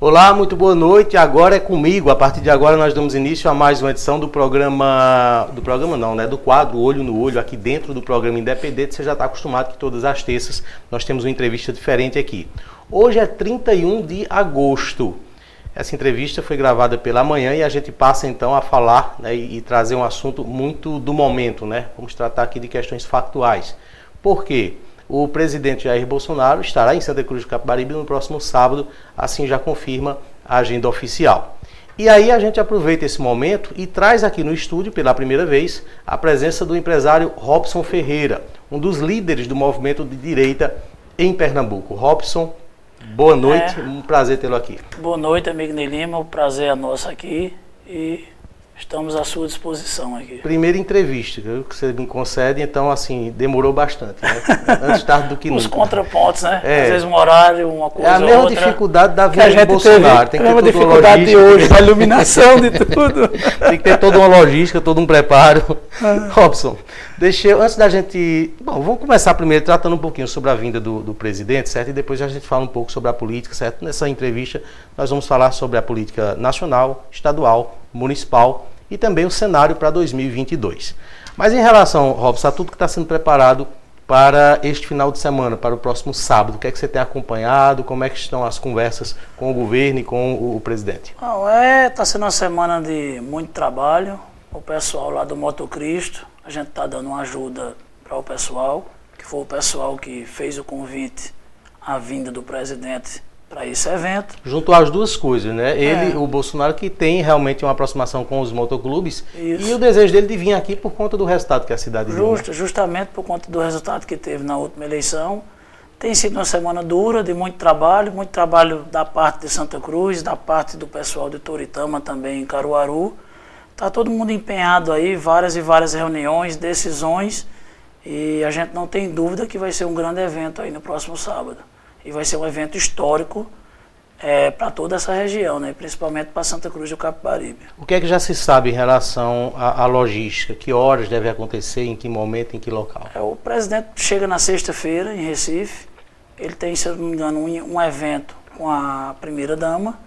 Olá, muito boa noite. Agora é comigo. A partir de agora nós damos início a mais uma edição do programa, do programa não, né, do quadro Olho no Olho aqui dentro do programa Independente. Você já está acostumado que todas as terças nós temos uma entrevista diferente aqui. Hoje é 31 de agosto. Essa entrevista foi gravada pela manhã e a gente passa então a falar né, e, trazer um assunto muito do momento, né? Vamos tratar aqui de questões factuais. Por quê? O presidente Jair Bolsonaro estará em Santa Cruz do Capibaribe no próximo sábado, assim já confirma a agenda oficial. E aí a gente aproveita esse momento e traz aqui no estúdio, pela primeira vez, a presença do empresário Robson Ferreira, um dos líderes do movimento de direita em Pernambuco. Robson, boa noite, é. um prazer tê-lo aqui. Boa noite, amigo Ney Lima, o prazer é nosso aqui e Estamos à sua disposição aqui. Primeira entrevista que você me concede, então, assim, demorou bastante, né? Antes tarde do que nunca. Os contrapontos, né? É. Às vezes um horário, uma coisa É a mesma outra, dificuldade da vida de Bolsonaro. Teve, Tem que ter a mesma dificuldade de hoje, da iluminação de tudo. Tem que ter toda uma logística, todo um preparo. Ah. Robson, deixa eu, antes da gente... Bom, vamos começar primeiro tratando um pouquinho sobre a vinda do, do presidente, certo? E depois a gente fala um pouco sobre a política, certo? Nessa entrevista nós vamos falar sobre a política nacional, estadual, municipal e também o cenário para 2022. Mas em relação, Robson, a tudo que está sendo preparado para este final de semana, para o próximo sábado, o que é que você tem acompanhado? Como é que estão as conversas com o governo e com o, o presidente? Não, é, está sendo uma semana de muito trabalho. O pessoal lá do Moto Cristo, a gente está dando uma ajuda para o pessoal, que foi o pessoal que fez o convite à vinda do presidente para esse evento. Juntou as duas coisas, né? Ele, é. o Bolsonaro, que tem realmente uma aproximação com os motoclubes Isso. e o desejo dele de vir aqui por conta do resultado que a cidade Justo, deu. Né? Justamente por conta do resultado que teve na última eleição. Tem sido uma semana dura, de muito trabalho, muito trabalho da parte de Santa Cruz, da parte do pessoal de Toritama também em Caruaru. Está todo mundo empenhado aí, várias e várias reuniões, decisões, e a gente não tem dúvida que vai ser um grande evento aí no próximo sábado e vai ser um evento histórico é, para toda essa região, né? principalmente para Santa Cruz do Capibaribe. O que é que já se sabe em relação à, à logística? Que horas deve acontecer, em que momento, em que local? É, o presidente chega na sexta-feira em Recife, ele tem, se eu não me engano, um, um evento com a primeira-dama,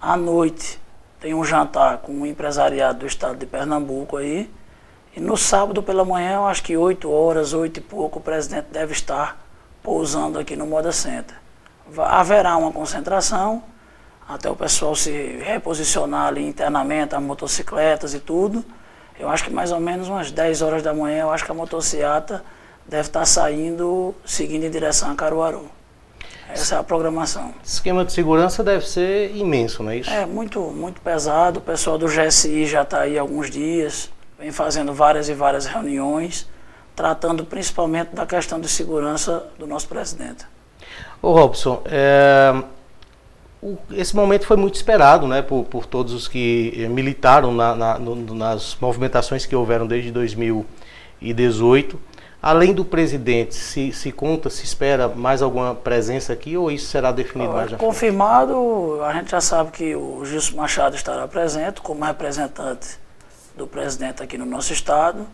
à noite tem um jantar com o empresariado do estado de Pernambuco aí, e no sábado pela manhã, acho que 8 horas, 8 e pouco, o presidente deve estar pousando aqui no Moda Center. Haverá uma concentração, até o pessoal se reposicionar ali internamente, as motocicletas e tudo. Eu acho que mais ou menos umas 10 horas da manhã, eu acho que a motocicleta deve estar saindo, seguindo em direção a Caruaru. Essa é a programação. Esquema de segurança deve ser imenso, não é isso? É, muito, muito pesado. O pessoal do GSI já está aí há alguns dias, vem fazendo várias e várias reuniões tratando principalmente da questão de segurança do nosso presidente. Ô Robson, é, o, esse momento foi muito esperado né, por, por todos os que militaram na, na, no, nas movimentações que houveram desde 2018. Além do presidente, se, se conta, se espera mais alguma presença aqui ou isso será definido mais já? Confirmado, a gente já sabe que o Gilson Machado estará presente como representante do presidente aqui no nosso estado.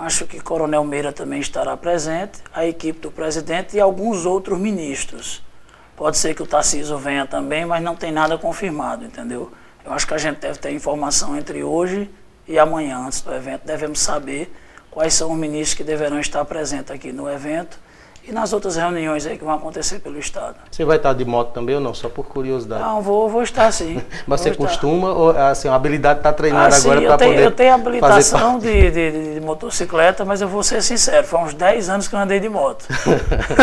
Acho que Coronel Meira também estará presente, a equipe do presidente e alguns outros ministros. Pode ser que o Tarcísio venha também, mas não tem nada confirmado, entendeu? Eu acho que a gente deve ter informação entre hoje e amanhã, antes do evento. Devemos saber quais são os ministros que deverão estar presentes aqui no evento e nas outras reuniões aí que vão acontecer pelo Estado. Você vai estar de moto também ou não? Só por curiosidade. Não, vou, vou estar sim. Mas vou você costuma ou assim, a habilidade está treinada ah, agora para poder Eu tenho habilitação de, de, de, motocicleta, mas eu vou ser sincero, foi uns 10 anos que eu andei de moto.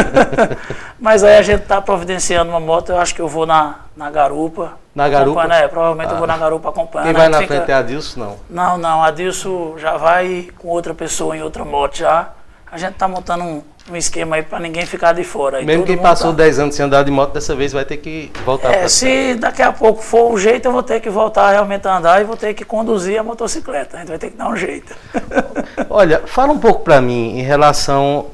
mas aí a gente está providenciando uma moto, eu acho que eu vou na, na garupa. Na garupa? É, provavelmente ah. eu vou na garupa acompanhando. Quem vai na fica... frente é a Adilson, não? Não, não, a Adilson já vai com outra pessoa em outra moto já. A gente está montando um um esquema aí para ninguém ficar de fora. Mesmo quem passou tá... 10 anos sem andar de moto, dessa vez vai ter que voltar é, Se daqui a pouco for o jeito, eu vou ter que voltar realmente a andar e vou ter que conduzir a motocicleta. A gente vai ter que dar um jeito. Olha, fala um pouco para mim em relação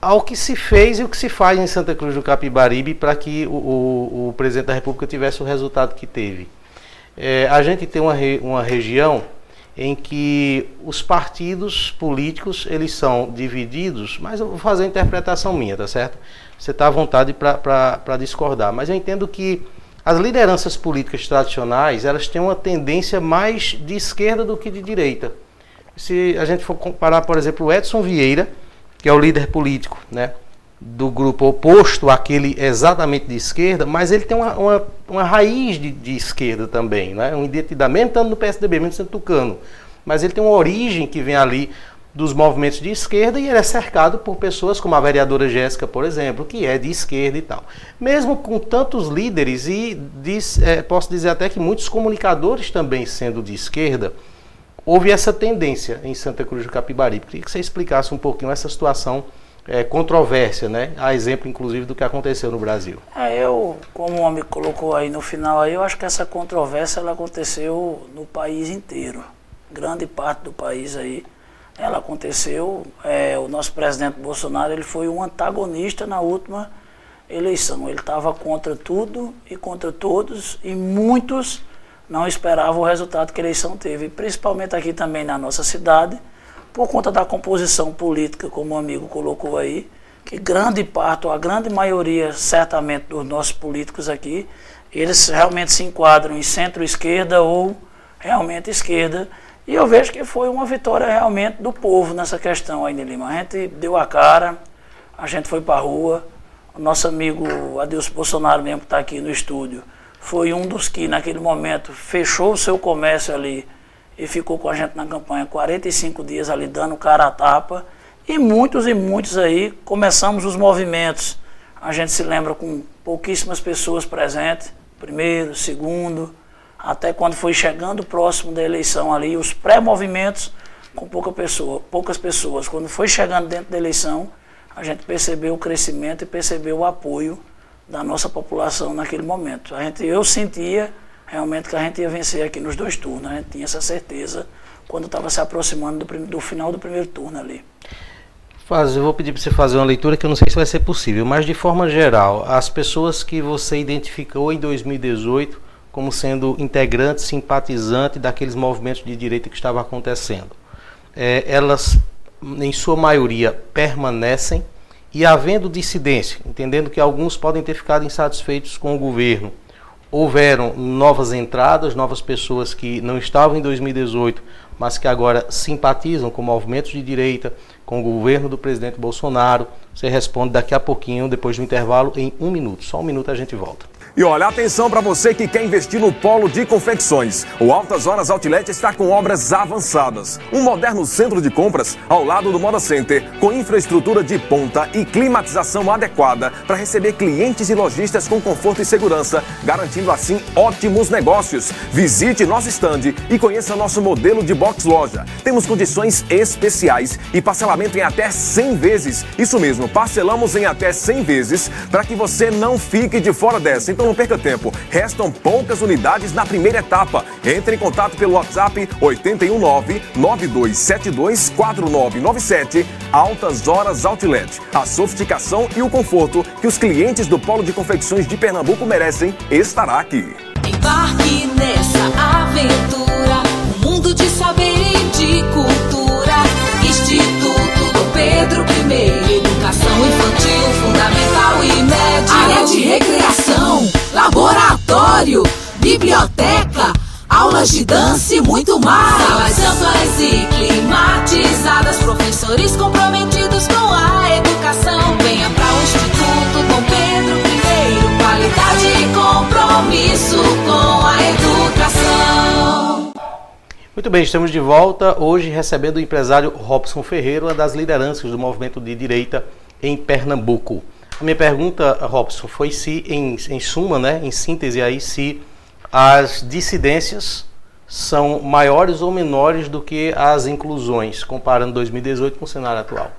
ao que se fez e o que se faz em Santa Cruz do Capibaribe para que o, o, o, presidente da República tivesse o resultado que teve. É, a gente tem uma, re, uma região em que os partidos políticos eles são divididos, mas eu vou fazer a interpretação minha, tá certo? Você está à vontade para discordar, mas eu entendo que as lideranças políticas tradicionais, elas têm uma tendência mais de esquerda do que de direita. Se a gente for comparar, por exemplo, o Edson Vieira, que é o líder político, né, do grupo oposto àquele exatamente de esquerda, mas ele tem uma, uma, uma raiz de, de, esquerda também, né? uma identidade, estando no PSDB, mesmo sendo tucano, mas ele tem uma origem que vem ali dos movimentos de esquerda e ele é cercado por pessoas como a vereadora Jéssica, por exemplo, que é de esquerda e tal. Mesmo com tantos líderes e diz, é, posso dizer até que muitos comunicadores também sendo de esquerda, houve essa tendência em Santa Cruz do Capibari. Queria que você explicasse um pouquinho essa situação é, controvérsia, né? A exemplo, inclusive, do que aconteceu no Brasil. É, eu, como o homem colocou aí no final, aí, eu acho que essa controvérsia ela aconteceu no país inteiro. Grande parte do país aí, ela aconteceu. É, o nosso presidente Bolsonaro ele foi um antagonista na última eleição. Ele estava contra tudo e contra todos, e muitos não esperavam o resultado que a eleição teve, principalmente aqui também na nossa cidade por conta da composição política, como o amigo colocou aí, que grande parte, ou a grande maioria, certamente, dos nossos políticos aqui, eles realmente se enquadram em centro-esquerda ou realmente esquerda. E eu vejo que foi uma vitória realmente do povo nessa questão aí Lima. A gente deu a cara, a gente foi para a rua. O nosso amigo Adilson Bolsonaro, mesmo que está aqui no estúdio, foi um dos que, naquele momento, fechou o seu comércio ali e ficou com a gente na campanha 45 dias ali dando cara a tapa. E muitos e muitos aí começamos os movimentos. A gente se lembra com pouquíssimas pessoas presentes, primeiro, segundo, até quando foi chegando próximo da eleição ali, os pré-movimentos com pouca pessoa, poucas pessoas. Quando foi chegando dentro da eleição, a gente percebeu o crescimento e percebeu o apoio da nossa população naquele momento. A gente, eu sentia realmente que a gente ia vencer aqui nos dois turnos. A gente tinha essa certeza quando estava se aproximando do, do, final do primeiro turno ali. Faz, eu vou pedir para você fazer uma leitura que eu não sei se vai ser possível, mas de forma geral, as pessoas que você identificou em 2018 como sendo integrantes, simpatizantes daqueles movimentos de direita que estavam acontecendo, é, elas, em sua maioria, permanecem e havendo dissidência, entendendo que alguns podem ter ficado insatisfeitos com o governo, houveram novas entradas, novas pessoas que não estavam em 2018, mas que agora simpatizam com movimentos de direita, com o governo do presidente Bolsonaro. Você responde daqui a pouquinho, depois do intervalo, em um minuto. Só um minuto a gente volta. E olha, atenção para você que quer investir no polo de confecções. O Altas Horas Outlet está com obras avançadas. Um moderno centro de compras ao lado do Moda Center, com infraestrutura de ponta e climatização adequada para receber clientes e lojistas com conforto e segurança, garantindo assim ótimos negócios. Visite nosso estande e conheça nosso modelo de box loja. Temos condições especiais e parcelamento em até 100 vezes. Isso mesmo, parcelamos em até 100 vezes para que você não fique de fora dessa. Então, então não perca tempo. Restam poucas unidades na primeira etapa. Entre em contato pelo WhatsApp 819-9272-4997. Altas Horas Outlet. A sofisticação e o conforto que os clientes do Polo de Confecções de Pernambuco merecem estará aqui. Embarque nessa aventura. Um mundo de saber e de cultura. Instituto do Pedro I. Educação infantil. Área de recreação, laboratório, biblioteca, aulas de dança e muito mais. Salas amplas e climatizadas, professores comprometidos com a educação. Venha para o Instituto Dom Pedro I. Qualidade e compromisso com a educação. Muito bem, estamos de volta hoje recebendo o empresário Robson Ferreira, uma das lideranças do movimento de direita em Pernambuco. A minha pergunta, Robson, foi se, em, em suma, né, em síntese aí, se as dissidências são maiores ou menores do que as inclusões, comparando 2018 com o cenário atual.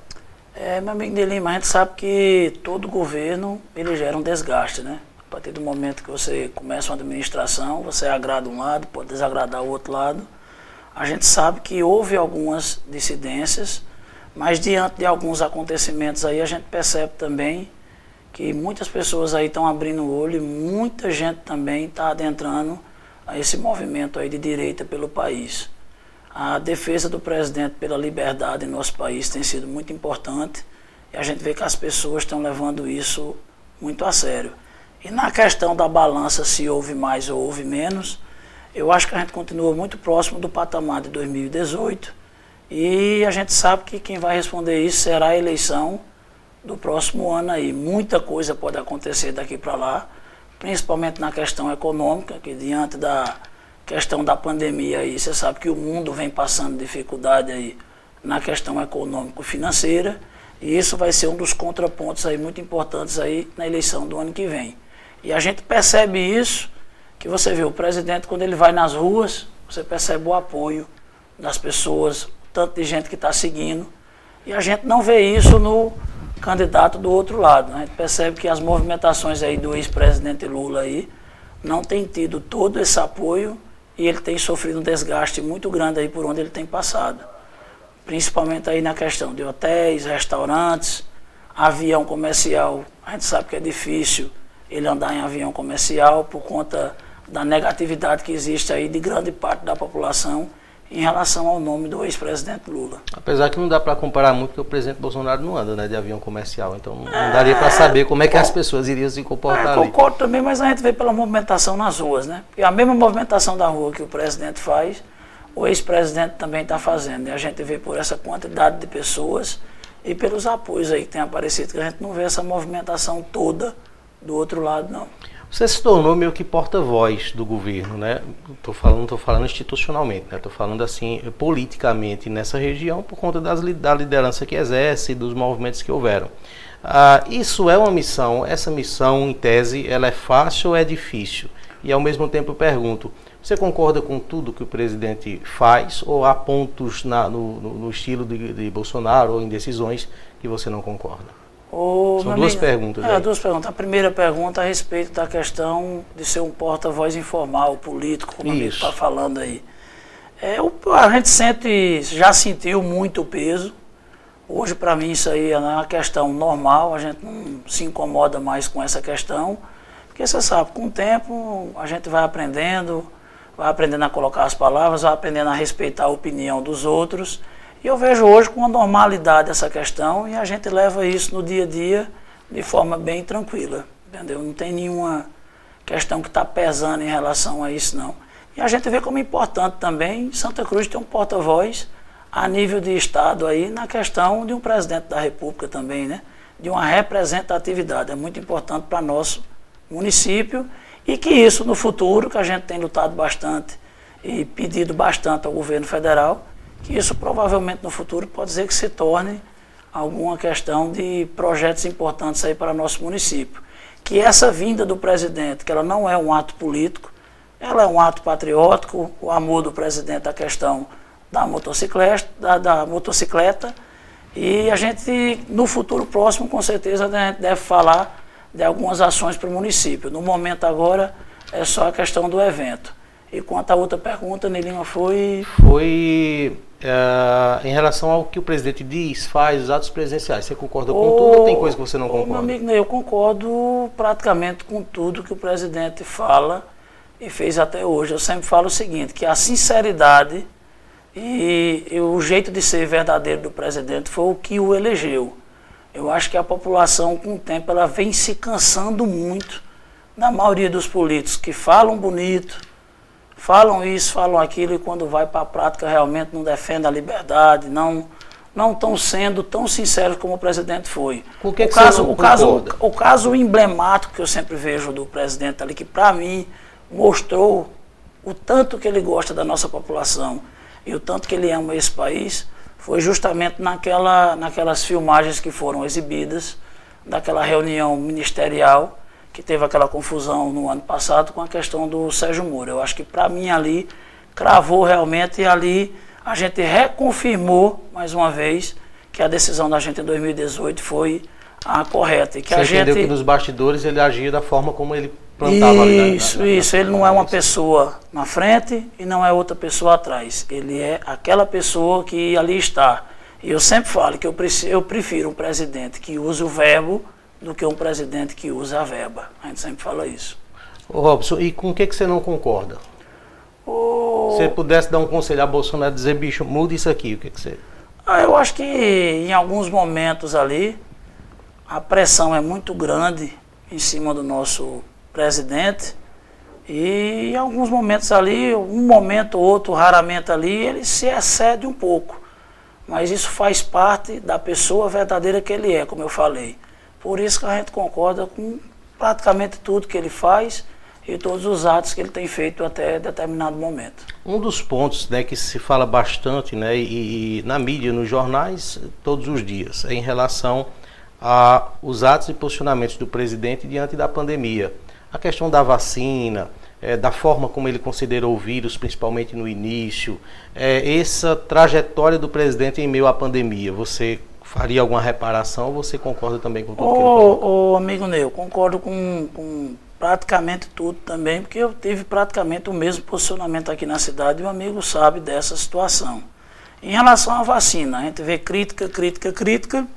É, meu amigo de Lima, a gente sabe que todo governo ele gera um desgaste, né? A partir do momento que você começa uma administração, você agrada um lado, pode desagradar o outro lado. A gente sabe que houve algumas dissidências, mas diante de alguns acontecimentos aí, a gente percebe também que muitas pessoas aí estão abrindo o olho e muita gente também está adentrando a esse movimento aí de direita pelo país. A defesa do presidente pela liberdade em nosso país tem sido muito importante e a gente vê que as pessoas estão levando isso muito a sério. E na questão da balança, se houve mais ou houve menos, eu acho que a gente continua muito próximo do patamar de 2018. E a gente sabe que quem vai responder isso será a eleição do próximo ano aí. Muita coisa pode acontecer daqui para lá, principalmente na questão econômica, que diante da questão da pandemia aí, você sabe que o mundo vem passando dificuldade aí na questão econômico-financeira, e isso vai ser um dos contrapontos aí muito importantes aí na eleição do ano que vem. E a gente percebe isso, que você vê o presidente quando ele vai nas ruas, você percebe o apoio das pessoas, tanto de gente que está seguindo, e a gente não vê isso no candidato do outro lado. Né? A gente percebe que as movimentações aí do ex-presidente Lula aí não tem tido todo esse apoio e ele tem sofrido um desgaste muito grande aí por onde ele tem passado. Principalmente aí na questão de hotéis, restaurantes, avião comercial. A gente sabe que é difícil ele andar em avião comercial por conta da negatividade que existe aí de grande parte da população em relação ao nome do ex-presidente Lula. Apesar que não dá para comparar muito, porque o presidente Bolsonaro não anda né, de avião comercial, então não é, daria para saber como é que as pessoas iriam se comportar é, ali. Concordo também, mas a gente vê pela movimentação nas ruas, né? Porque a mesma movimentação da rua que o presidente faz, o ex-presidente também está fazendo. E a gente vê por essa quantidade de pessoas e pelos apoios aí que tem aparecido, que a gente não vê essa movimentação toda do outro lado, não. Você se tornou meio que porta-voz do governo, né? Tô falando, estou falando institucionalmente, né? Estou falando assim politicamente nessa região por conta das, da liderança que exerce e dos movimentos que houveram. Ah, isso é uma missão. Essa missão, em tese, ela é fácil ou é difícil? E ao mesmo tempo eu pergunto: você concorda com tudo que o presidente faz ou há pontos na, no, no, no, estilo de, de Bolsonaro ou em decisões que você não concorda? Ô, São duas amigo, perguntas. É, duas perguntas. A primeira pergunta a respeito da questão de ser um porta-voz informal, político, como Isso. está falando aí. É, a gente sente, já sentiu muito peso. Hoje, para mim, isso aí é uma questão normal, a gente não se incomoda mais com essa questão, porque você sabe, com o tempo a gente vai aprendendo, vai aprendendo a colocar as palavras, vai aprendendo a respeitar a opinião dos outros e eu vejo hoje com uma normalidade essa questão e a gente leva isso no dia a dia de forma bem tranquila, entendeu? Não tem nenhuma questão que está pesando em relação a isso, não. E a gente vê como importante também Santa Cruz ter um porta-voz a nível de Estado aí na questão de um presidente da República também, né? De uma representatividade. É muito importante para nosso município e que isso no futuro, que a gente tem lutado bastante e pedido bastante ao governo federal, que isso provavelmente no futuro pode ser que se torne alguma questão de projetos importantes aí para nosso município. Que essa vinda do presidente, que ela não é um ato político, ela é um ato patriótico, o amor do presidente à questão da motocicleta, da, da motocicleta e a gente, no futuro próximo, com certeza, a gente deve falar de algumas ações para o município. No momento agora, é só a questão do evento. E quanto à outra pergunta, Nelima, foi... Foi uh, em relação ao que o presidente diz, faz, os atos presidenciais. Você concorda com tudo ou tem coisa que você não concorda? Meu amigo, eu concordo praticamente com tudo que o presidente fala e fez até hoje. Eu sempre falo o seguinte, que a sinceridade e, e o jeito de ser verdadeiro do presidente foi o que o elegeu. Eu acho que a população, com o tempo, ela vem se cansando muito da maioria dos políticos que falam bonito, falam isso, falam aquilo e quando vai para a prática realmente não defendem a liberdade, não não estão sendo tão sinceros como o presidente foi. o que caso, o caso, o, o caso emblemático que eu sempre vejo do presidente ali que para mim mostrou o tanto que ele gosta da nossa população e o tanto que ele ama esse país foi justamente naquela, naquelas filmagens que foram exibidas daquela reunião ministerial que teve aquela confusão no ano passado com a questão do Sérgio Moro. Eu acho que para mim ali cravou realmente e ali a gente reconfirmou mais uma vez que a decisão da gente em 2018 foi a correta. E que Você a entendeu gente... que nos bastidores ele agia da forma como ele plantava isso, Isso, na, isso. Ele não é uma pessoa na frente e não é outra pessoa atrás. Ele é aquela pessoa que ali está. E eu sempre falo que eu prefiro um presidente que use o verbo do que um presidente que usa a verba. A gente sempre fala isso. Ô Robson, e com o que, que você não concorda? O... Se você pudesse dar um conselho a Bolsonaro dizer, bicho, muda isso aqui, o que, que você. Ah, eu acho que em alguns momentos ali a pressão é muito grande em cima do nosso presidente. E em alguns momentos ali, um momento ou outro, raramente ali, ele se excede um pouco. Mas isso faz parte da pessoa verdadeira que ele é, como eu falei. Por isso que a gente concorda com praticamente tudo que ele faz e todos os atos que ele tem feito até determinado momento. Um dos pontos né, que se fala bastante né, e, e na mídia, nos jornais, todos os dias, é em relação aos atos e posicionamentos do presidente diante da pandemia. A questão da vacina, é, da forma como ele considerou o vírus, principalmente no início, é, essa trajetória do presidente em meio à pandemia, você faria alguma reparação ou você concorda também com tudo ô, que ele falou? Ô, amigo Neu, concordo com, com praticamente tudo também, porque eu tive praticamente o mesmo posicionamento aqui na cidade e o amigo sabe dessa situação. Em relação à vacina, a gente vê crítica, crítica, crítica,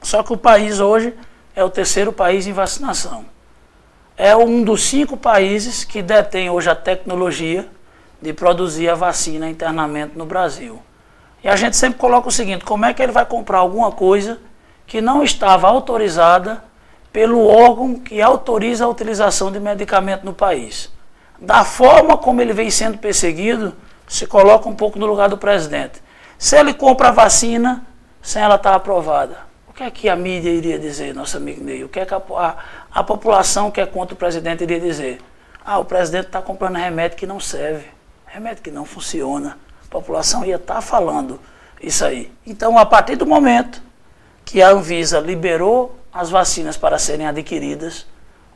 só que o país hoje é o terceiro país em vacinação. É um dos cinco países que detém hoje a tecnologia de produzir a vacina internamente no Brasil. E a gente sempre coloca o seguinte: como é que ele vai comprar alguma coisa que não estava autorizada pelo órgão que autoriza a utilização de medicamento no país. Da forma como ele vem sendo perseguido, se coloca um pouco no lugar do presidente. Se ele compra a vacina sem ela estar aprovada, o que é que a mídia iria dizer, nosso amigo Ney? O que é que a, a, a população que é contra o presidente iria dizer? Ah, o presidente está comprando remédio que não serve, remédio que não funciona. A população ia estar tá falando isso aí. Então, a partir do momento que a Anvisa liberou as vacinas para serem adquiridas.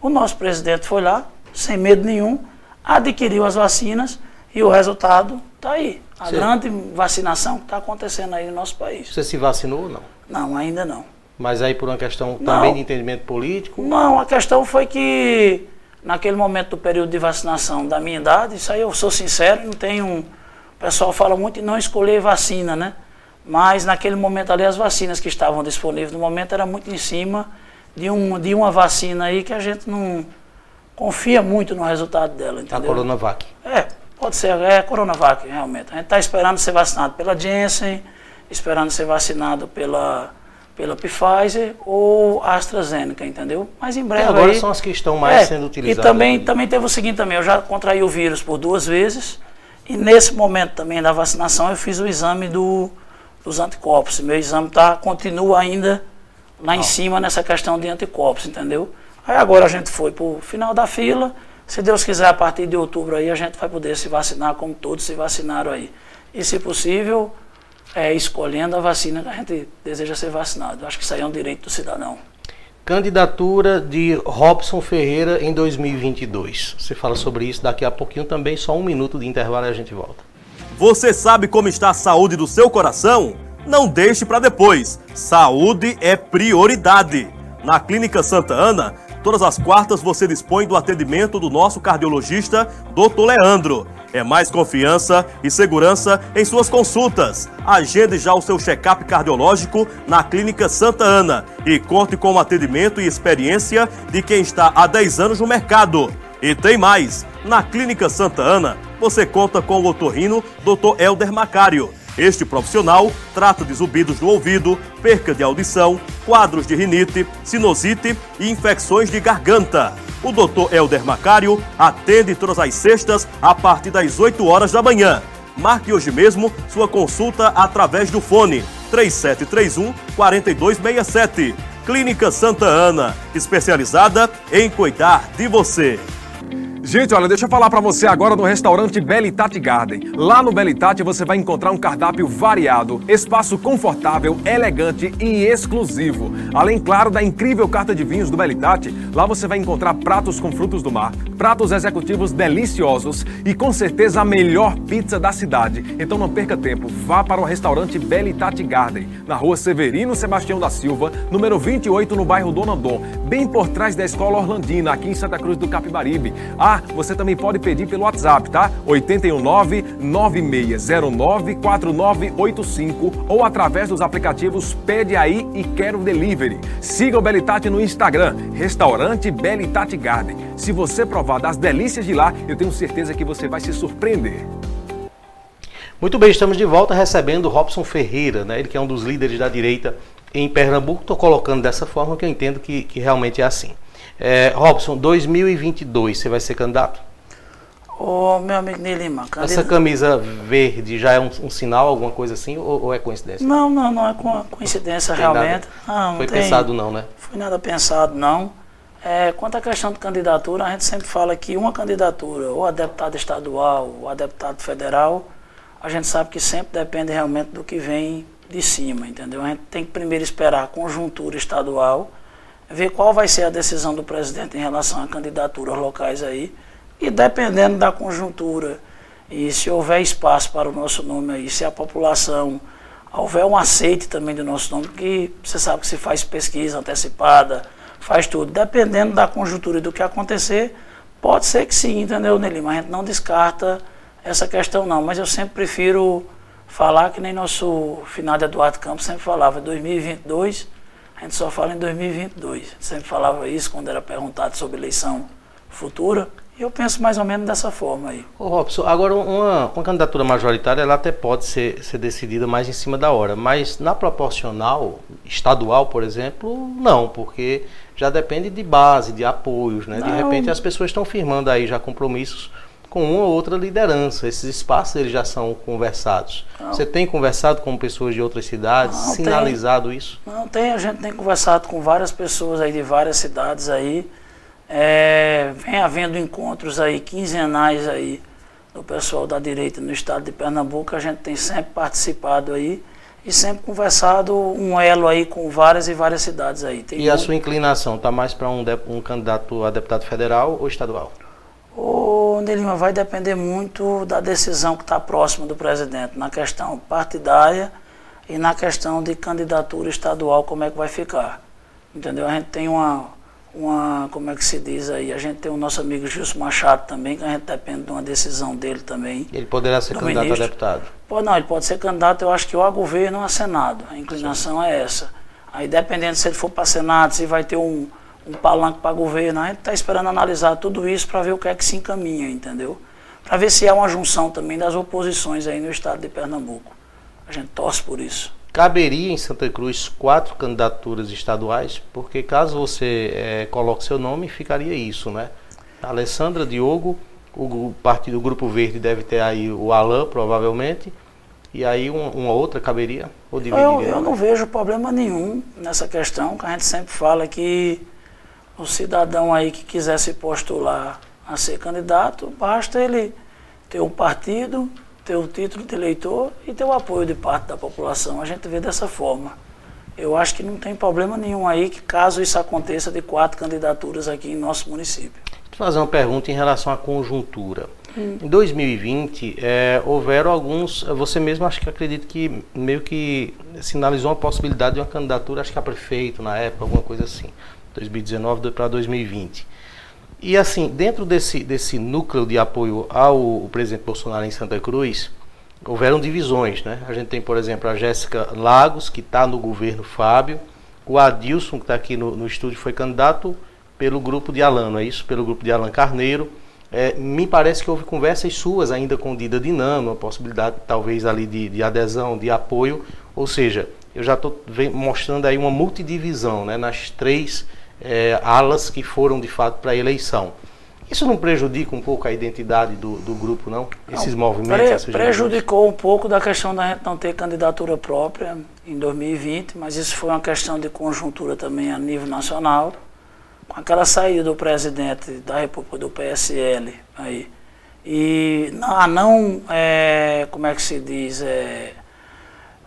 O nosso presidente foi lá, sem medo nenhum, adquiriu as vacinas e o resultado está aí. A Sim. grande vacinação está acontecendo aí no nosso país. Você se vacinou ou não? Não, ainda não. Mas aí por uma questão não. também de entendimento político? Não, a questão foi que naquele momento do período de vacinação da minha idade, isso aí eu sou sincero, não tenho pessoal fala muito em não escolher vacina, né? Mas naquele momento ali as vacinas que estavam disponíveis no momento era muito em cima de, um, de uma vacina aí que a gente não confia muito no resultado dela, entendeu? A Coronavac. É, pode ser, é a Coronavac, realmente. A gente está esperando ser vacinado pela Janssen, esperando ser vacinado pela, pela Pfizer ou AstraZeneca, entendeu? Mas em breve. agora aí, são as que estão mais é, sendo utilizadas. E também, também teve o seguinte também, eu já contraí o vírus por duas vezes, e nesse momento também da vacinação eu fiz o exame do dos anticorpos. Meu exame tá, continua ainda lá em cima nessa questão de anticorpos, entendeu? Aí agora a gente foi para o final da fila. Se Deus quiser, a partir de outubro aí a gente vai poder se vacinar como todos se vacinaram aí. E se possível, é, escolhendo a vacina que a gente deseja ser vacinado. Acho que isso aí é um direito do cidadão. Candidatura de Robson Ferreira em 2022. Você fala sobre isso daqui a pouquinho também, só um minuto de intervalo e a gente volta. Você sabe como está a saúde do seu coração? Não deixe para depois. Saúde é prioridade. Na Clínica Santa Ana, todas as quartas você dispõe do atendimento do nosso cardiologista, Dr. Leandro. É mais confiança e segurança em suas consultas. Agende já o seu check-up cardiológico na Clínica Santa Ana e conte com o atendimento e experiência de quem está há 10 anos no mercado. E tem mais! Na Clínica Santa Ana, você conta com o otorrino Dr. Elder Macário. Este profissional trata de zumbidos do ouvido, perca de audição, quadros de rinite, sinusite e infecções de garganta. O Dr. Elder Macário atende todas as sextas a partir das 8 horas da manhã. Marque hoje mesmo sua consulta através do fone 3731 4267. Clínica Santa Ana, especializada em cuidar de você. Gente, olha, deixa eu falar para você agora do restaurante Belitati Garden. Lá no Belitati você vai encontrar um cardápio variado, espaço confortável, elegante e exclusivo. Além, claro, da incrível carta de vinhos do Belitati, lá você vai encontrar pratos com frutos do mar, pratos executivos deliciosos e com certeza a melhor pizza da cidade. Então não perca tempo, vá para o restaurante Belitati Garden, na rua Severino Sebastião da Silva, número 28, no bairro Dona Dom, bem por trás da Escola Orlandina, aqui em Santa Cruz do Capibaribe. Ah, você também pode pedir pelo WhatsApp, tá? 819-9609-4985 ou através dos aplicativos Pede Aí e Quero Delivery. Siga o Belitati no Instagram, Restaurante Belitati Garden. Se você provar das delícias de lá, eu tenho certeza que você vai se surpreender. Muito bem, estamos de volta recebendo Robson Ferreira, né? ele que é um dos líderes da direita em Pernambuco. Estou colocando dessa forma que eu entendo que, que realmente é assim. É, Robson, 2022, você vai ser candidato? Ô, meu amigo Ney Lima, candidato... Essa camisa verde já é um, um sinal, alguma coisa assim, ou, ou, é coincidência? Não, não, não é coincidência realmente. Nada, não, foi tem, pensado não, né? Foi nada pensado não. É, quanto à questão de candidatura, a gente sempre fala que uma candidatura, ou a deputado estadual, ou a deputado federal, a gente sabe que sempre depende realmente do que vem de cima, entendeu? A gente tem que primeiro esperar a conjuntura estadual, ver qual vai ser a decisão do presidente em relação a candidaturas locais aí, e dependendo da conjuntura, e se houver espaço para o nosso nome aí, se a população houver um aceite também do nosso nome, que você sabe que se faz pesquisa antecipada, faz tudo, dependendo da conjuntura e do que acontecer, pode ser que sim, entendeu, Nelly? Mas a gente não descarta essa questão não, mas eu sempre prefiro falar que nem nosso finado Eduardo Campos sempre falava, 2022, a gente só fala em 2022. Sempre falava isso quando era perguntado sobre eleição futura. Eu penso mais ou menos dessa forma aí. Ô Robson, agora uma, uma candidatura majoritária ela até pode ser, ser decidida mais em cima da hora, mas na proporcional, estadual, por exemplo, não, porque já depende de base, de apoios, né? Não. De repente as pessoas estão firmando aí já compromissos com uma ou outra liderança. Esses espaços eles já são conversados. Não. Você tem conversado com pessoas de outras cidades, não, sinalizado tem. isso? Não, tem. A gente tem conversado com várias pessoas aí de várias cidades aí. É, vem havendo encontros aí quinzenais aí do pessoal da direita no estado de Pernambuco, a gente tem sempre participado aí e sempre conversado um elo aí com várias e várias cidades aí. Tem e a sua inclinação está mais para um, um candidato a deputado federal ou estadual? O Nelima vai depender muito da decisão que está próxima do presidente na questão partidária e na questão de candidatura estadual, como é que vai ficar. Entendeu? A gente tem uma uma, como é que se diz aí, a gente tem o nosso amigo Gilson Machado também, que a gente depende de uma decisão dele também. Ele poderá ser candidato ministro. a deputado? Pode, não, ele pode ser candidato, eu acho que ou a governo ou a Senado. A inclinação Sim. é essa. Aí dependendo se ele for para Senado, se vai ter um, um palanque para governo, a gente está esperando analisar tudo isso para ver o que é que se encaminha, entendeu? Para ver se há uma junção também das oposições aí no estado de Pernambuco. A gente torce por isso. Caberia em Santa Cruz quatro candidaturas estaduais, porque caso você é, coloque seu nome, ficaria isso, né? Alessandra Diogo, o partido o Grupo Verde deve ter aí o Alain, provavelmente, e aí uma, uma outra caberia? Ou eu, eu não vejo problema nenhum nessa questão, que a gente sempre fala que o cidadão aí que quiser se postular a ser candidato, basta ele ter um partido, ter o título de eleitor e ter o apoio de parte da população. A gente vê dessa forma. Eu acho que não tem problema nenhum aí que caso isso aconteça de quatro candidaturas aqui em nosso município. Vou fazer uma pergunta em relação à conjuntura. Hum. Em 2020, é, houveram alguns, você mesmo acho que acredito que meio que sinalizou uma possibilidade de uma candidatura, acho que a prefeito na época, alguma coisa assim, 2019 para 2020. E assim, dentro desse, desse núcleo de apoio ao presidente Bolsonaro em Santa Cruz, houveram divisões, né? A gente tem, por exemplo, a Jéssica Lagos, que está no governo Fábio, o Adilson, que está aqui no, no estúdio, foi candidato pelo grupo de Alano, é isso? Pelo grupo de Alan Carneiro. É, me parece que houve conversas suas ainda com Dida Dinamo, a possibilidade talvez ali de, de adesão, de apoio, ou seja, eu já estou mostrando aí uma multidivisão né, nas três é, alas que foram de fato para a eleição. Isso não prejudica um pouco a identidade do, do grupo, não? Esses não, movimentos? Pre prejudicou um pouco da questão da gente não ter candidatura própria em 2020, mas isso foi uma questão de conjuntura também a nível nacional. Com aquela saída do presidente da República do PSL aí. E a não, é, como é que se diz, é,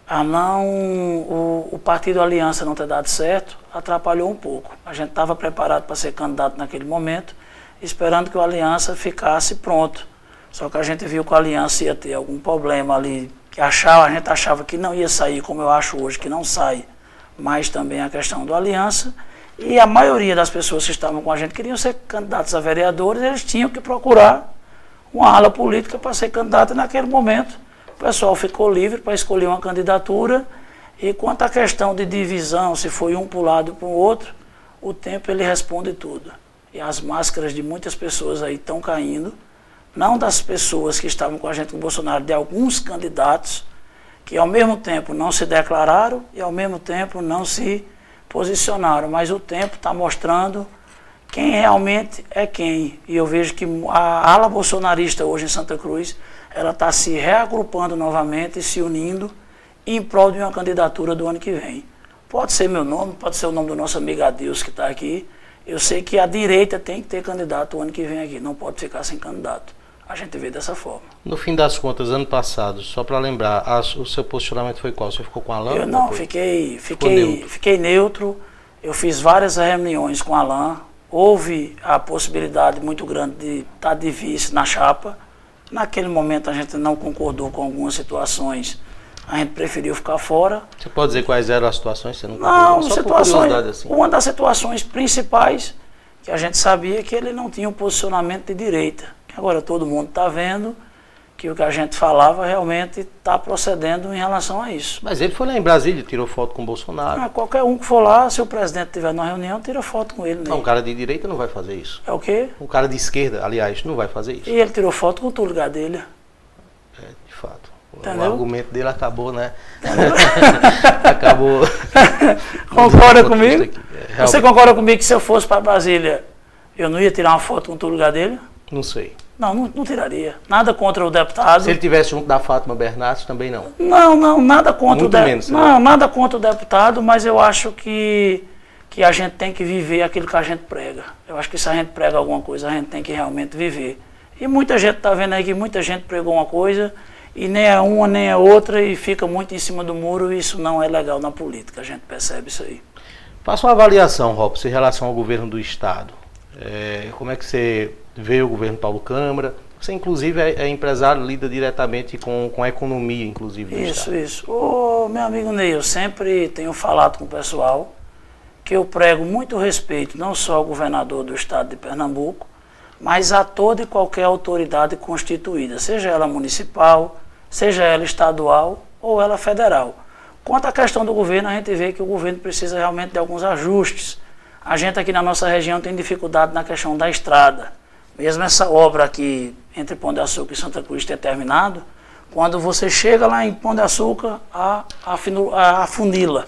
a não o, o, partido Aliança não ter dado certo atrapalhou um pouco. A gente estava preparado para ser candidato naquele momento, esperando que o Aliança ficasse pronto. Só que a gente viu que o Aliança ia ter algum problema ali, que achava, a gente achava que não ia sair, como eu acho hoje, que não sai. Mas também a questão do Aliança. E a maioria das pessoas que estavam com a gente queriam ser candidatos a vereadores, eles tinham que procurar uma ala política para ser candidato naquele momento o pessoal ficou livre para escolher uma candidatura e quanto à questão de divisão, se foi um para um lado ou para o outro, o tempo ele responde tudo. E as máscaras de muitas pessoas aí estão caindo, não das pessoas que estavam com a gente com o Bolsonaro, de alguns candidatos que ao mesmo tempo não se declararam e ao mesmo tempo não se posicionaram. Mas o tempo está mostrando quem realmente é quem. E eu vejo que a ala bolsonarista hoje em Santa Cruz, ela está se reagrupando novamente e se unindo em prol de uma candidatura do ano que vem. Pode ser meu nome, pode ser o nome do nosso amigo Adilson que está aqui. Eu sei que a direita tem que ter candidato o ano que vem aqui, não pode ficar sem candidato. A gente vê dessa forma. No fim das contas, ano passado, só para lembrar, a, o seu posicionamento foi qual? Você ficou com a Alain? Eu não, fiquei, fiquei, neutro. fiquei neutro. Eu fiz várias reuniões com a Alain. Houve a possibilidade muito grande de estar tá de vice na chapa. Naquele momento a gente não concordou com algumas situações a gente preferiu ficar fora. Você pode dizer quais eram as situações? Você não, não situações, assim. uma das situações principais que a gente sabia que ele não tinha um posicionamento de direita. Agora todo mundo está vendo que o que a gente falava realmente está procedendo em relação a isso. Mas ele foi lá em Brasília, tirou foto com o Bolsonaro. Ah, qualquer um que for lá, se o presidente estiver numa reunião, tira foto com ele. Não, um cara de direita não vai fazer isso. É o quê? Um cara de esquerda, aliás, não vai fazer isso. E ele tirou foto com o Túlio Gadelha. É, de fato. Entendeu? O argumento dele acabou, né? acabou. concorda comigo? É, Você concorda comigo que se eu fosse para Brasília, eu não ia tirar uma foto com o Túlio Gadelha? Não sei. Não, não, não, tiraria. Nada contra o deputado. Se ele tivesse junto da Fátima Bernardes, também não. Não, não, nada contra Muito o deputado. Não, nada contra o deputado, mas eu acho que, que a gente tem que viver aquilo que a gente prega. Eu acho que se a gente prega alguma coisa, a gente tem que realmente viver. E muita gente está vendo aí que muita gente pregou uma coisa e nem é uma nem é outra e fica muito em cima do muro e isso não é legal na política, a gente percebe isso aí. Faça uma avaliação, Robson, em relação ao governo do Estado. É, como é que você vê o governo Paulo Câmara? Você, inclusive, é, é empresário, lida diretamente com, com a economia, inclusive, do Isso, Estado. isso. Ô, meu amigo Ney, eu sempre tenho falado com o pessoal que eu prego muito respeito, não só ao governador do Estado de Pernambuco, mas a toda e qualquer autoridade constituída, seja ela municipal, seja ela estadual ou ela federal. Quanto à questão do governo, a gente vê que o governo precisa realmente de alguns ajustes. A gente aqui na nossa região tem dificuldade na questão da estrada. Mesmo essa obra aqui entre Pão de Açúcar e Santa Cruz ter terminado, quando você chega lá em Pão de Açúcar, a, a, a funila.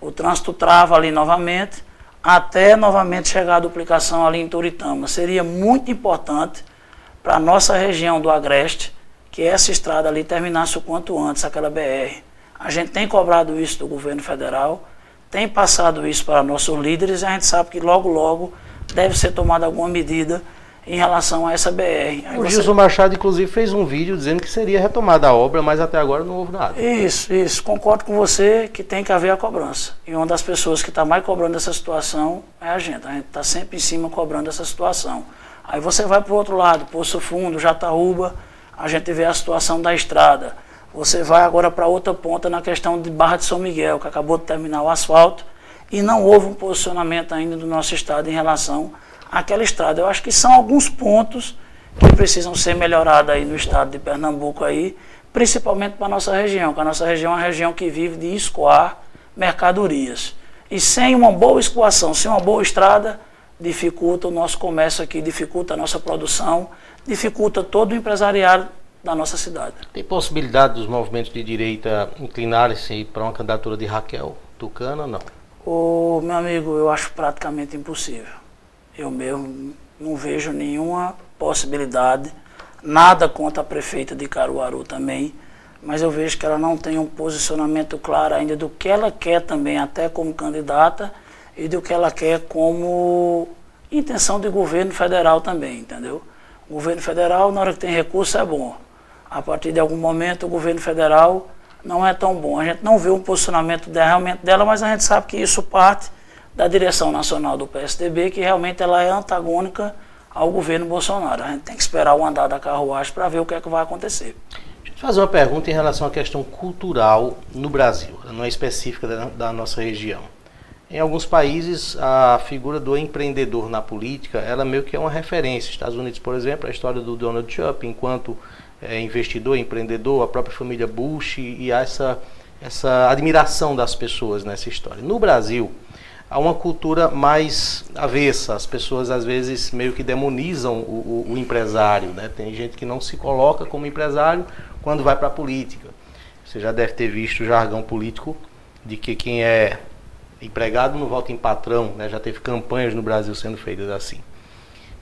O trânsito trava ali novamente, até novamente chegar a duplicação ali em Toritama. Seria muito importante para a nossa região do Agreste que essa estrada ali terminasse o quanto antes, aquela BR. A gente tem cobrado isso do governo federal, tem passado isso para nossos líderes e a gente sabe que logo, logo deve ser tomada alguma medida em relação a essa BR. Aí o você... Gilson Machado, inclusive, fez um vídeo dizendo que seria retomada a obra, mas até agora não houve nada. Isso, isso. Concordo com você que tem que haver a cobrança. E uma das pessoas que está mais cobrando essa situação é a gente. A gente está sempre em cima cobrando essa situação. Aí você vai para o outro lado, Poço Fundo, Jataúba, a gente vê a situação da estrada. Você vai agora para outra ponta na questão de Barra de São Miguel, que acabou de terminar o asfalto, e não houve um posicionamento ainda do nosso estado em relação àquela estrada. Eu acho que são alguns pontos que precisam ser melhorados aí no estado de Pernambuco aí, principalmente para a nossa região, que a nossa região é uma região que vive de escoar mercadorias. E sem uma boa escoação, sem uma boa estrada, dificulta o nosso comércio aqui, dificulta a nossa produção dificulta todo o empresariado da nossa cidade. Tem possibilidade dos movimentos de direita inclinarem-se para uma candidatura de Raquel Tucana ou não? Ô, meu amigo, eu acho praticamente impossível. Eu mesmo não vejo nenhuma possibilidade, nada contra a prefeita de Caruaru também, mas eu vejo que ela não tem um posicionamento claro ainda do que ela quer também, até como candidata, e do que ela quer como intenção de governo federal também, entendeu? O governo federal, na hora que tem recurso, é bom. A partir de algum momento, o governo federal não é tão bom. A gente não vê um posicionamento realmente dela, mas a gente sabe que isso parte da direção nacional do PSDB, que realmente ela é antagônica ao governo Bolsonaro. A gente tem que esperar o andar da carruagem para ver o que é que vai acontecer. Deixa eu te fazer uma pergunta em relação à questão cultural no Brasil, não é específica da, da nossa região. Em alguns países, a figura do empreendedor na política, ela meio que é uma referência. Estados Unidos, por exemplo, a história do Donald Trump, enquanto é, investidor, empreendedor, a própria família Bush e essa, essa admiração das pessoas nessa história. No Brasil, há uma cultura mais avessa. As pessoas, às vezes, meio que demonizam o, o, o empresário. Né? Tem gente que não se coloca como empresário quando vai para a política. Você já deve ter visto o jargão político de que quem é empregado não vota em patrão, né? já teve campanhas no Brasil sendo feitas assim.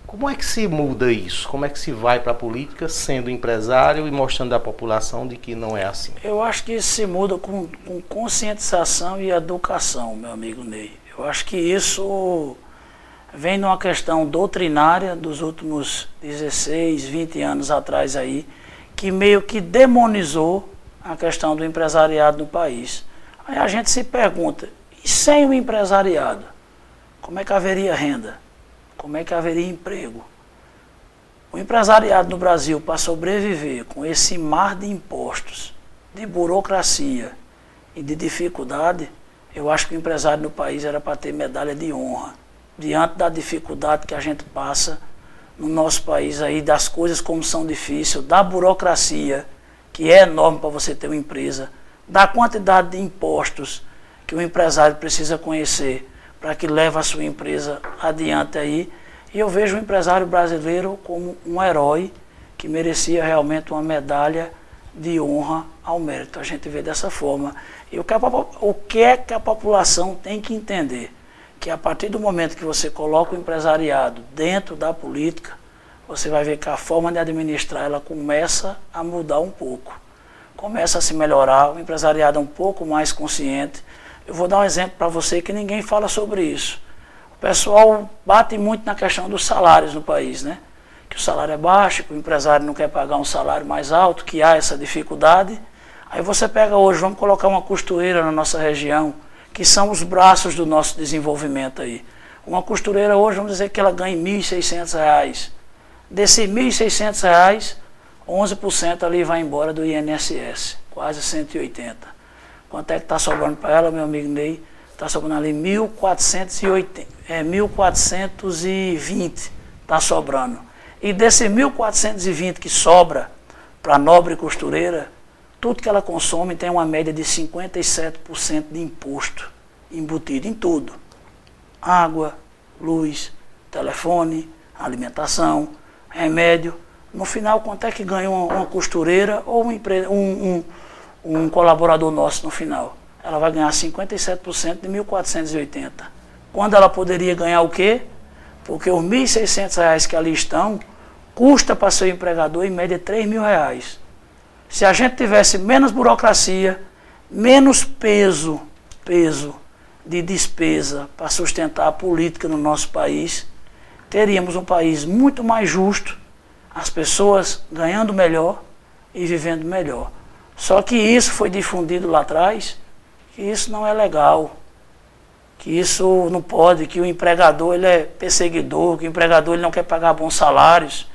Como é que se muda isso? Como é que se vai para a política sendo empresário e mostrando à população de que não é assim? Eu acho que isso se muda com, com conscientização e educação, meu amigo Ney. Eu acho que isso vem numa questão doutrinária dos últimos 16, 20 anos atrás aí, que meio que demonizou a questão do empresariado no país. Aí a gente se pergunta, e sem o empresariado, como é que haveria renda? Como é que haveria emprego? O empresariado no Brasil, para sobreviver com esse mar de impostos, de burocracia e de dificuldade, eu acho que o empresário no país era para ter medalha de honra diante da dificuldade que a gente passa no nosso país aí, das coisas como são difíceis, da burocracia, que é enorme para você ter uma empresa, da quantidade de impostos que o empresário precisa conhecer para que leve a sua empresa adiante aí. E eu vejo o empresário brasileiro como um herói que merecia realmente uma medalha de honra ao mérito. A gente vê dessa forma. E o que, a, o que é que a população tem que entender? que a partir do momento que você coloca o empresariado dentro da política, você vai ver que a forma de administrar ela começa a mudar um pouco. Começa a se melhorar, o empresariado é um pouco mais consciente. Eu vou dar um exemplo para você que ninguém fala sobre isso. O pessoal bate muito na questão dos salários no país, né? Que o salário é baixo, que o empresário não quer pagar um salário mais alto, que há essa dificuldade. Aí você pega hoje, vamos colocar uma costureira na nossa região, que são os braços do nosso desenvolvimento aí. Uma costureira hoje, vamos dizer que ela ganha R$ 1.600. Desse R$ 1.600, 11% ali vai embora do INSS, quase 180. Quanto é que está sobrando para ela, meu amigo Ney? Está sobrando ali 1.480, é 1.420 está sobrando. E desse 1.420 que sobra para a nobre costureira, tudo que ela consome tem uma média de 57% de imposto embutido em tudo. Água, luz, telefone, alimentação, remédio. No final, quanto é que ganha uma, uma costureira ou um, um, um, um, colaborador nosso no final? Ela vai ganhar 57% de 1.480. Quando ela poderia ganhar o quê? Porque os R$ 1.600 que ali estão, custa para seu empregador em média R$ 3.000. Se a gente tivesse menos burocracia, menos peso, peso de despesa para sustentar a política no nosso país, teríamos um país muito mais justo, as pessoas ganhando melhor e vivendo melhor. Só que isso foi difundido lá atrás, que isso não é legal, que isso não pode, que o empregador ele é perseguidor, que o empregador ele não quer pagar bons salários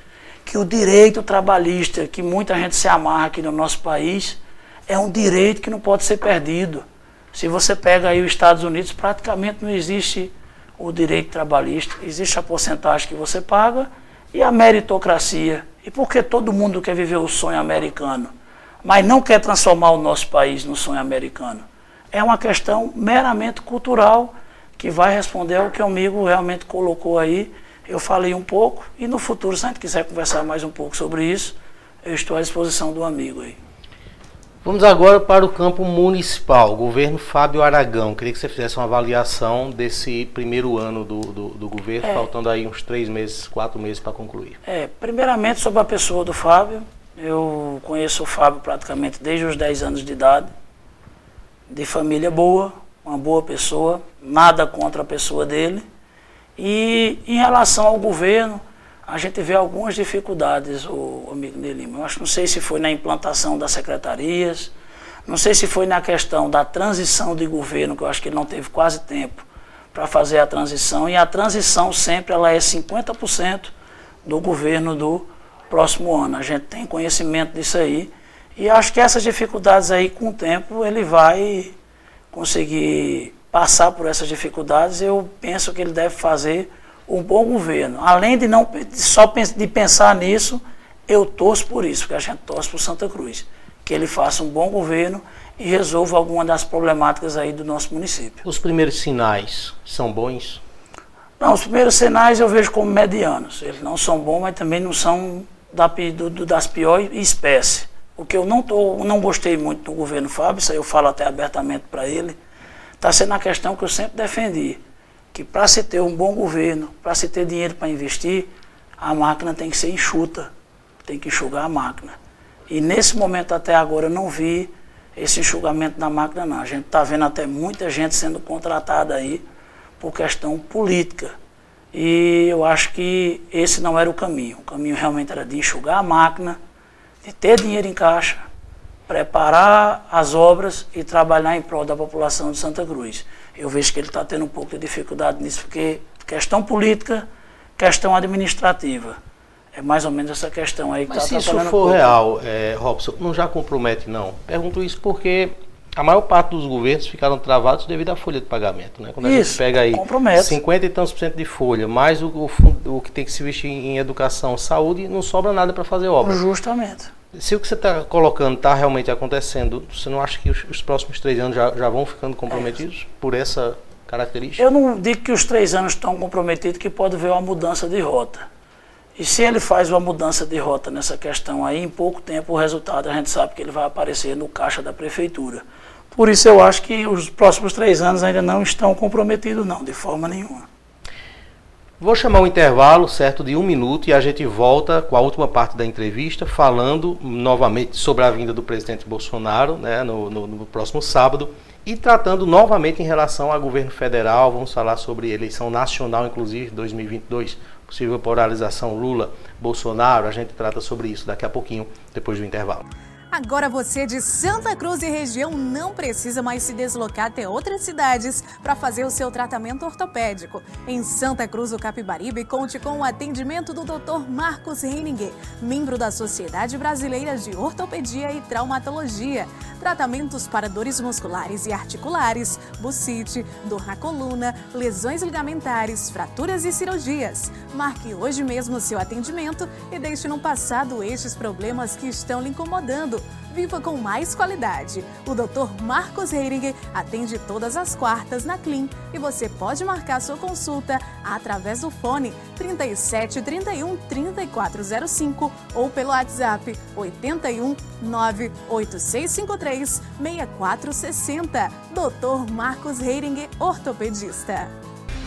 que o direito trabalhista, que muita gente se amarra aqui no nosso país, é um direito que não pode ser perdido. Se você pega aí os Estados Unidos, praticamente não existe o direito trabalhista, existe a porcentagem que você paga e a meritocracia. E por que todo mundo quer viver o sonho americano, mas não quer transformar o nosso país no sonho americano? É uma questão meramente cultural que vai responder ao que o amigo realmente colocou aí eu falei um pouco e no futuro, se a gente quiser conversar mais um pouco sobre isso, eu estou à disposição do amigo aí. Vamos agora para o campo municipal. Governo Fábio Aragão. Queria que você fizesse uma avaliação desse primeiro ano do, do, do governo, é, faltando aí uns três meses, quatro meses para concluir. É, primeiramente sobre a pessoa do Fábio. Eu conheço o Fábio praticamente desde os 10 anos de idade. De família boa, uma boa pessoa, nada contra a pessoa dele. E em relação ao governo, a gente vê algumas dificuldades, o amigo de Lima. Eu acho não sei se foi na implantação das secretarias, não sei se foi na questão da transição de governo, que eu acho que ele não teve quase tempo para fazer a transição. E a transição sempre ela é 50% do governo do próximo ano. A gente tem conhecimento disso aí. E acho que essas dificuldades aí, com o tempo, ele vai conseguir passar por essas dificuldades, eu penso que ele deve fazer um bom governo. Além de não só de pensar nisso, eu torço por isso, porque a gente torce por Santa Cruz, que ele faça um bom governo e resolva alguma das problemáticas aí do nosso município. Os primeiros sinais são bons? Não, os primeiros sinais eu vejo como medianos. Eles não são bons, mas também não são da, do, das piores espécies. O que eu não, tô, não gostei muito do governo Fábio, isso aí eu falo até abertamente para ele, está sendo a questão que eu sempre defendi, que para se ter um bom governo, para se ter dinheiro para investir, a máquina tem que ser enxuta, tem que enxugar a máquina. E nesse momento até agora eu não vi esse enxugamento da máquina não. A gente está vendo até muita gente sendo contratada aí por questão política. E eu acho que esse não era o caminho. O caminho realmente era de enxugar a máquina, de ter dinheiro em caixa, preparar as obras e trabalhar em prol da população de Santa Cruz. Eu vejo que ele está tendo um pouco de dificuldade nisso, porque questão política, questão administrativa. É mais ou menos essa questão aí que Mas está se isso for real, é, Robson, não já compromete não? Pergunto isso porque a maior parte dos governos ficaram travados devido à folha de pagamento. Né? Quando a Isso, gente pega aí compromete. 50 e tantos por cento de folha, mais o, o, o que tem que se investir em educação, saúde, não sobra nada para fazer obra. Justamente. Se o que você está colocando está realmente acontecendo, você não acha que os, os próximos três anos já, já vão ficando comprometidos por essa característica? Eu não digo que os três anos estão comprometidos, que pode haver uma mudança de rota. E se ele faz uma mudança de rota nessa questão aí, em pouco tempo o resultado a gente sabe que ele vai aparecer no caixa da prefeitura. Por isso eu acho que os próximos três anos ainda não estão comprometidos, não, de forma nenhuma. Vou chamar um intervalo, certo, de um minuto e a gente volta com a última parte da entrevista, falando novamente sobre a vinda do presidente Bolsonaro né, no, no- no próximo sábado e tratando novamente em relação ao governo federal. Vamos falar sobre eleição nacional, inclusive 2022, possível polarização Lula-Bolsonaro. A gente trata sobre isso daqui a pouquinho, depois do intervalo. Agora você de Santa Cruz e região não precisa mais se deslocar até outras cidades para fazer o seu tratamento ortopédico. Em Santa Cruz do Capibaribe, conte com o atendimento do Dr. Marcos Reininger, membro da Sociedade Brasileira de Ortopedia e Traumatologia. Tratamentos para dores musculares e articulares, bucite, dor na coluna, lesões ligamentares, fraturas e cirurgias. Marque hoje mesmo seu atendimento e deixe no passado estes problemas que estão lhe incomodando. Viva com mais qualidade. O Dr. Marcos Heiringer atende todas as quartas na Clean e você pode marcar sua consulta através do fone 37 31 3405 ou pelo WhatsApp 81 98653 6460. Dr. Marcos Heiringer, ortopedista.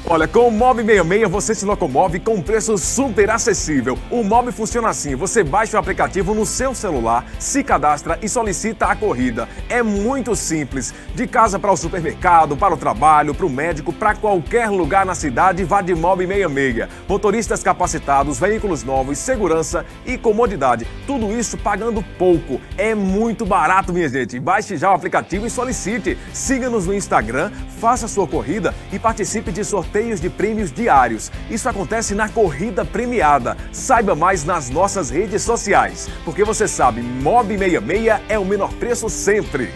Olha, com o Mob 66 você se locomove com um preço super acessível. O Mob funciona assim: você baixa o aplicativo no seu celular, se cadastra e solicita a corrida. É muito simples. De casa para o supermercado, para o trabalho, para o médico, para qualquer lugar na cidade, vá de Mob 66. Motoristas capacitados, veículos novos, segurança e comodidade. Tudo isso pagando pouco. É muito barato, minha gente. Baixe já o aplicativo e solicite. Siga-nos no Instagram, faça sua corrida e participe de sorteios de prêmios diários. Isso acontece na Corrida Premiada. Saiba mais nas nossas redes sociais, porque você sabe, Mob 66 é o menor preço sempre.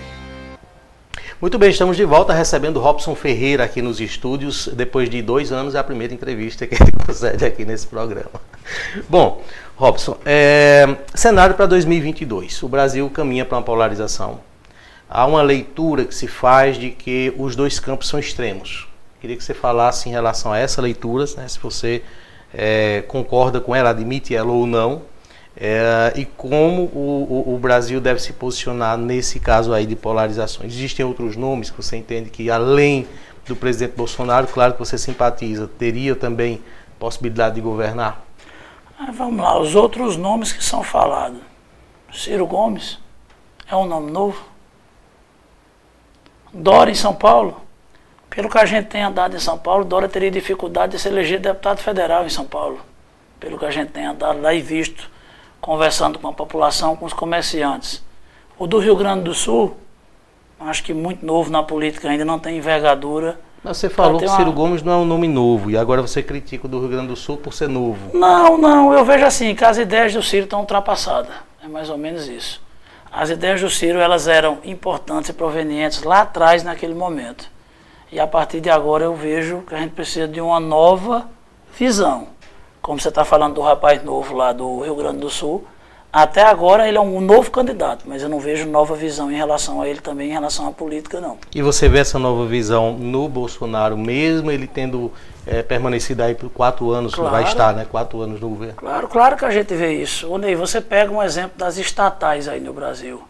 Muito bem, estamos de volta recebendo Robson Ferreira aqui nos estúdios. Depois de dois anos, é a primeira entrevista que ele concede aqui nesse programa. Bom, Robson, é, cenário para 2022. O Brasil caminha para uma polarização. Há uma leitura que se faz de que os dois campos são extremos. Queria que você falasse em relação a essa leitura, né, se você é, concorda com ela, admite ela ou não, é, e como o, o, o, Brasil deve se posicionar nesse caso aí de polarizações. Existem outros nomes que você entende que, além do presidente Bolsonaro, claro que você simpatiza, teria também possibilidade de governar? Ah, vamos lá, os outros nomes que são falados. Ciro Gomes é um nome novo. Dória em São Paulo. Pelo que a gente tem andado em São Paulo, Dória teria dificuldade de se eleger deputado federal em São Paulo. Pelo que a gente tem andado lá e visto, conversando com a população, com os comerciantes. O do Rio Grande do Sul, acho que muito novo na política, ainda não tem envergadura. Mas você falou que Ciro uma... Gomes não é um nome novo e agora você critica o do Rio Grande do Sul por ser novo. Não, não, eu vejo assim, que as ideias do Ciro estão ultrapassadas. É mais ou menos isso. As ideias do Ciro, elas eram importantes e provenientes lá atrás, naquele momento. E a partir de agora eu vejo que a gente precisa de uma nova visão. Como você está falando do rapaz novo lá do Rio Grande do Sul, até agora ele é um novo candidato, mas eu não vejo nova visão em relação a ele também, em relação à política, não. E você vê essa nova visão no Bolsonaro, mesmo ele tendo é, permanecido aí por quatro anos, claro, vai estar, né? Quatro anos no governo. Claro, claro que a gente vê isso. Ô Ney, você pega um exemplo das estatais aí no Brasil.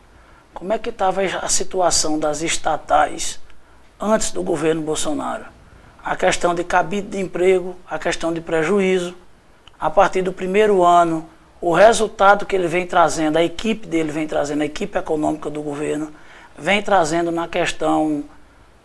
Como é que estava a situação das estatais antes do governo Bolsonaro. A questão de cabide de emprego, a questão de prejuízo. A partir do primeiro ano, o resultado que ele vem trazendo, a equipe dele vem trazendo, a equipe econômica do governo, vem trazendo na questão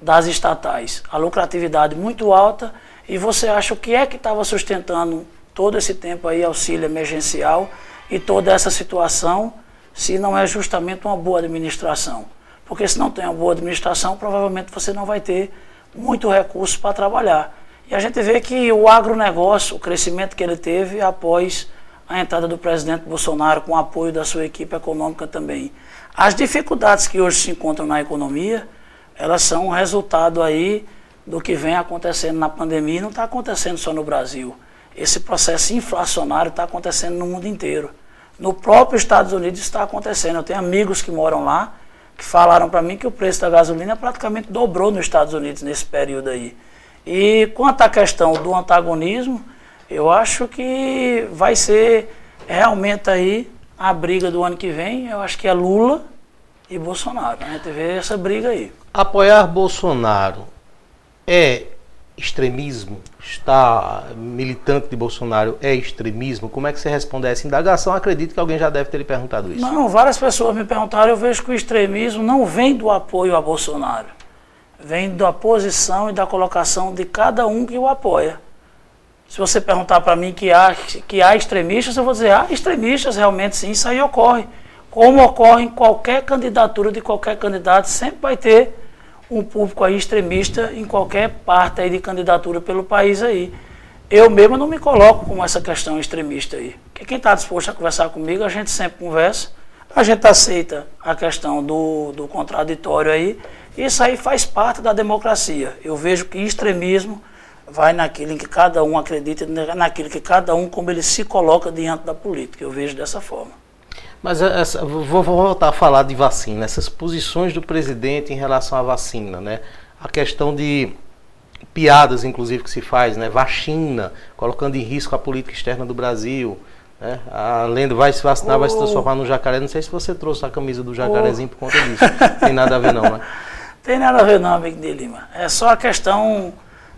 das estatais. A lucratividade muito alta e você acha o que é que estava sustentando todo esse tempo aí auxílio emergencial e toda essa situação se não é justamente uma boa administração? Porque se não tem uma boa administração, provavelmente você não vai ter muito recurso para trabalhar. E a gente vê que o agronegócio, o crescimento que ele teve após a entrada do presidente Bolsonaro, com o apoio da sua equipe econômica também. As dificuldades que hoje se encontram na economia, elas são resultado aí do que vem acontecendo na pandemia e não está acontecendo só no Brasil. Esse processo inflacionário está acontecendo no mundo inteiro. No próprio Estados Unidos está acontecendo. Eu tenho amigos que moram lá que falaram para mim que o preço da gasolina praticamente dobrou nos Estados Unidos nesse período aí. E quanto à questão do antagonismo, eu acho que vai ser realmente aí a briga do ano que vem. Eu acho que é Lula e Bolsonaro. A gente vê essa briga aí. Apoiar Bolsonaro é extremismo? Está militante de Bolsonaro é extremismo? Como é que você responde a essa indagação? Acredito que alguém já deve ter lhe perguntado isso. Não, várias pessoas me perguntaram. Eu vejo que o extremismo não vem do apoio a Bolsonaro, vem da posição e da colocação de cada um que o apoia. Se você perguntar para mim que há, que há extremistas, eu vou dizer, há extremistas, realmente sim, isso aí ocorre. Como ocorre em qualquer candidatura de qualquer candidato, sempre vai ter um público aí extremista em qualquer parte aí de candidatura pelo país aí. Eu mesmo não me coloco com essa questão extremista aí. Porque quem está disposto a conversar comigo, a gente sempre conversa, a gente aceita a questão do, do contraditório aí, isso aí faz parte da democracia. Eu vejo que extremismo vai naquilo em que cada um acredita, naquilo que cada um, como ele se coloca diante da política. Eu vejo dessa forma. Mas essa, vou voltar a falar de vacina, essas posições do presidente em relação à vacina, né? A questão de piadas, inclusive, que se faz, né? Vacina, colocando em risco a política externa do Brasil. Né? A lenda vai se vacinar, oh. vai se transformar no jacaré. Não sei se você trouxe a camisa do jacarezinho oh. por conta disso. Tem nada a ver não, né? Tem nada a ver não, amigo de Lima. É só a questão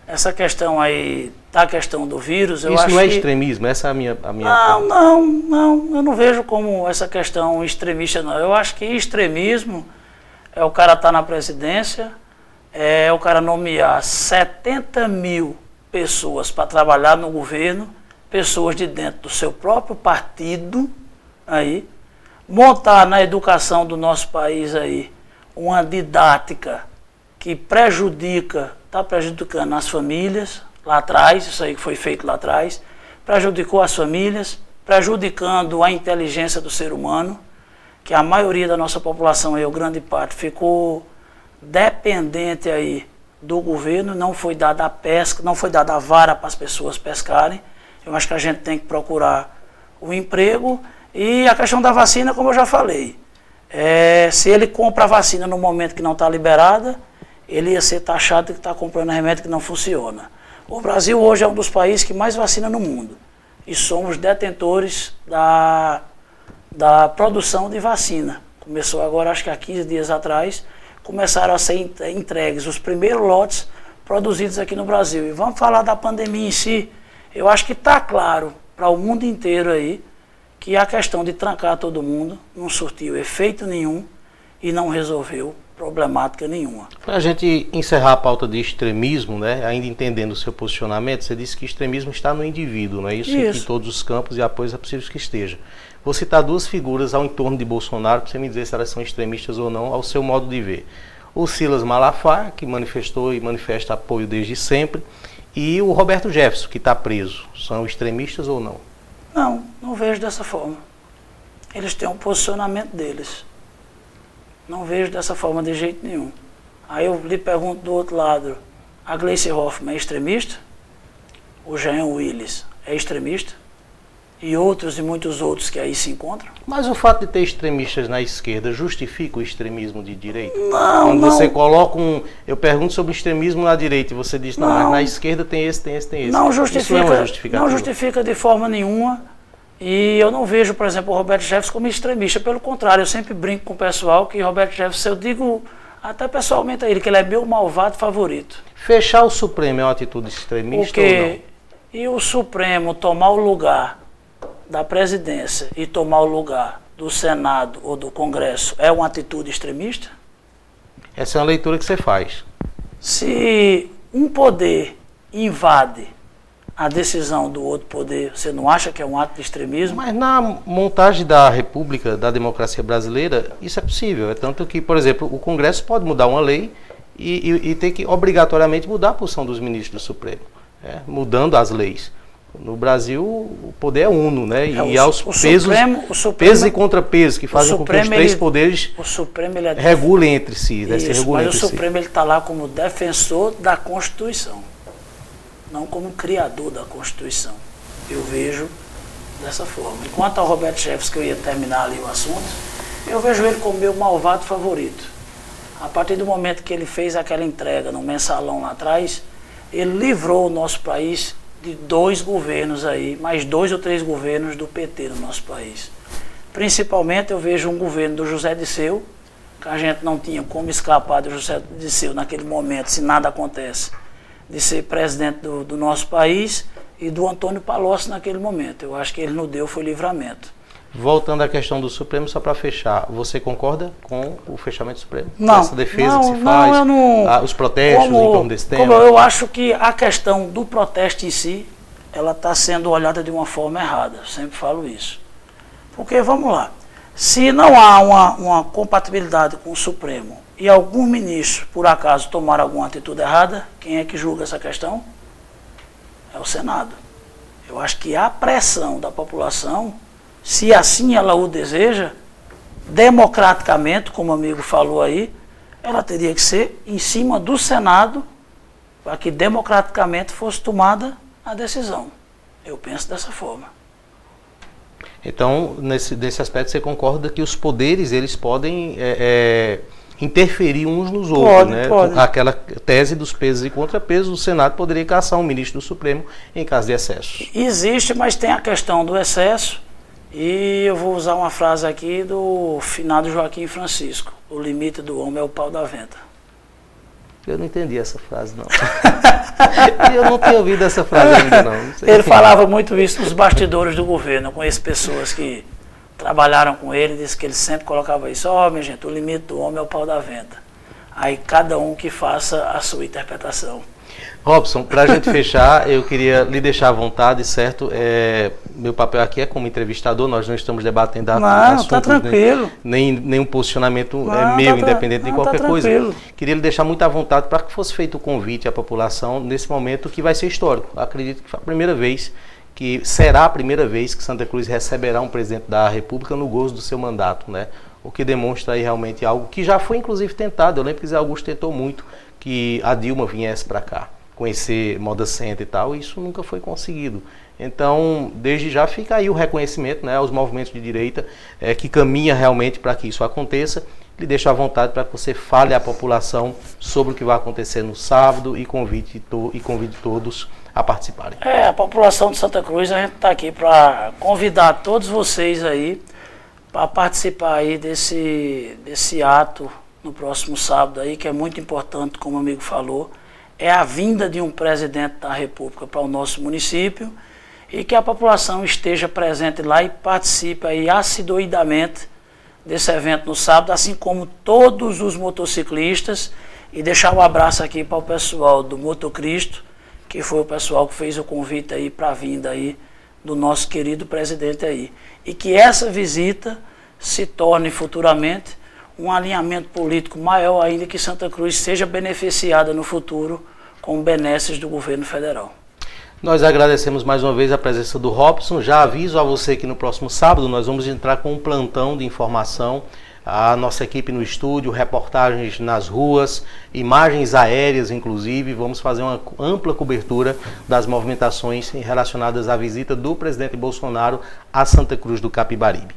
essa questão aí da questão do vírus, eu Isso acho não é que... extremismo, essa é a minha, a minha Não, não, não, eu não vejo como essa questão extremista, não. Eu acho que extremismo é o cara estar tá na presidência, é o cara nomear 70 mil pessoas para trabalhar no governo, pessoas de dentro do seu próprio partido, aí, montar na educação do nosso país aí uma didática que prejudica está prejudicando as famílias lá atrás, isso aí que foi feito lá atrás, prejudicou as famílias, prejudicando a inteligência do ser humano, que a maioria da nossa população, aí, grande parte, ficou dependente aí do governo, não foi dada a pesca, não foi dada a vara para as pessoas pescarem. Eu acho que a gente tem que procurar o emprego e a questão da vacina, como eu já falei. É, se ele compra a vacina no momento que não está liberada, ele ia ser taxado de estar tá comprando remédio que não funciona. O Brasil hoje é um dos países que mais vacina no mundo. E somos detentores da, da produção de vacina. Começou agora, acho que há 15 dias atrás, começaram a ser entregues os primeiros lotes produzidos aqui no Brasil. E vamos falar da pandemia em si. Eu acho que está claro para o mundo inteiro aí que a questão de trancar todo mundo não surtiu efeito nenhum e não resolveu problemática nenhuma. Para a gente encerrar a pauta de extremismo, né, ainda entendendo o seu posicionamento, você disse que extremismo está no indivíduo, não é isso? isso. Em todos os campos e apoios é possível que esteja. Vou citar duas figuras ao entorno de Bolsonaro para você me dizer se elas são extremistas ou não, ao seu modo de ver. O Silas Malafaia, que manifestou e manifesta apoio desde sempre, e o Roberto Jefferson, que está preso. São extremistas ou não? Não, não vejo dessa forma. Eles têm um posicionamento deles. Não vejo dessa forma de jeito nenhum. Aí eu lhe pergunto do outro lado, a Gleice Hoffmann é extremista? O Jean Willis é extremista? E outros e muitos outros que aí se encontram? Mas o fato de ter extremistas na esquerda justifica o extremismo de direita? Não, Quando não. você coloca um... Eu pergunto sobre extremismo na direita e você diz, não, não mas na esquerda tem esse, tem esse, tem esse. Não justifica, Isso não, é não justifica de forma nenhuma e eu não vejo, por exemplo, o Roberto Jefferson como extremista. Pelo contrário, eu sempre brinco com o pessoal que Roberto Jefferson, eu digo até pessoalmente a ele, que ele é meu malvado favorito. Fechar o Supremo é uma atitude extremista ou não? Porque e o Supremo tomar o lugar da presidência e tomar o lugar do Senado ou do Congresso é uma atitude extremista? Essa é uma leitura que você faz. Se um poder invade a decisão do outro poder, você não acha que é um ato de extremismo? Mas na montagem da República, da democracia brasileira, isso é possível. É tanto que, por exemplo, o Congresso pode mudar uma lei e, e, e ter que obrigatoriamente mudar a posição dos ministros do Supremo, é, mudando as leis. No Brasil, o poder é uno, né? É, e o aos Su- o pesos, Supremo- o Supremo- pesos e contrapesos que fazem com que os três ele- poderes O Supremo ele é regulem entre si, né? se Isso, regulem mas o si. Supremo ele está lá como defensor da Constituição, não como criador da Constituição. Eu vejo dessa forma. Enquanto ao Roberto Jefferson, que eu ia terminar ali o assunto, eu vejo ele como meu malvado favorito. A partir do momento que ele fez aquela entrega no mensalão lá atrás, ele livrou o nosso país de dois governos aí, mais dois ou três governos do PT no nosso país. Principalmente eu vejo um governo do José Disseu, que a gente não tinha como escapar do José Disseu naquele momento, se nada acontece, de ser presidente do, do nosso país, e do Antônio Palocci naquele momento. Eu acho que ele nos deu foi livramento. Voltando à questão do Supremo, só para fechar, você concorda com o fechamento do Supremo? Não, Essa defesa não, que se não, faz, não- ah, os protestos em torno desse tema? como eu acho que a questão do protesto em si, ela está sendo olhada de uma forma errada. Eu sempre falo isso. Porque, vamos lá, se não há uma, uma compatibilidade com o Supremo e algum ministro, por acaso, tomar alguma atitude errada, quem é que julga essa questão? É o Senado. Eu acho que a pressão da população, se assim ela o deseja, democraticamente, como o amigo falou aí, ela teria que ser em cima do Senado para que democraticamente fosse tomada a decisão. Eu penso dessa forma. Então, nesse, nesse aspecto, você concorda que os poderes eles podem é, é, interferir uns nos outros, Pode, né? pode. Aquela tese dos pesos e contrapesos, o Senado poderia caçar um ministro do Supremo em caso de excesso. Existe, mas tem a questão do excesso. E eu vou usar uma frase aqui do finado Joaquim Francisco: O limite do homem é o pau da venta. Eu não entendi essa frase, não. eu não tinha ouvido essa frase ainda, não. não. Ele falava muito isso nos bastidores do governo. Eu conheço pessoas que trabalharam com ele, disse que ele sempre colocava isso, ó, minha gente, o limite do homem é o pau da venda. Aí cada um que faça a sua interpretação. Robson, para a gente fechar, eu queria lhe deixar à vontade, certo? É, meu papel aqui é como entrevistador, nós não estamos debatendo Não, assuntos, tá tranquilo. Nem, nenhum posicionamento Não, é, meu, tá independente de não, tá qualquer coisa. tranquilo. Queria lhe deixar muito à vontade para que fosse feito o convite à população nesse momento que vai ser histórico. Acredito que foi a primeira vez que será a primeira vez que Santa Cruz receberá um presidente da República no gozo do seu mandato, né? O que demonstra aí realmente algo que já foi inclusive tentado. Eu lembro que Zé Augusto tentou muito que a Dilma viesse para cá, conhecer Moda Center e tal, e isso nunca foi conseguido. Então, desde já fica aí o reconhecimento né, aos movimentos de direita eh, que caminha realmente para que isso aconteça. Lhe deixo à vontade para que você fale à população sobre o que vai acontecer no sábado e convide, to e convide todos a participarem. É, a população de Santa Cruz, a gente está aqui para convidar todos vocês aí para participar aí desse, desse ato no próximo sábado aí, que é muito importante, como o amigo falou, é a vinda de um presidente da República para o nosso município e que a população esteja presente lá e participe aí assiduidamente desse evento no sábado, assim como todos os motociclistas e deixar um abraço aqui para o pessoal do Motocristo, que foi o pessoal que fez o convite aí para a vinda aí do nosso querido presidente aí. E que essa visita se torne futuramente um alinhamento político maior ainda que Santa Cruz seja beneficiada no futuro com benesses do governo federal. Nós agradecemos mais uma vez a presença do Robson. Já aviso a você que no próximo sábado nós vamos entrar com um plantão de informação. A nossa equipe no estúdio, reportagens nas ruas, imagens aéreas, inclusive. Vamos fazer uma ampla cobertura das movimentações relacionadas à visita do presidente Bolsonaro a Santa Cruz do Capibaribe.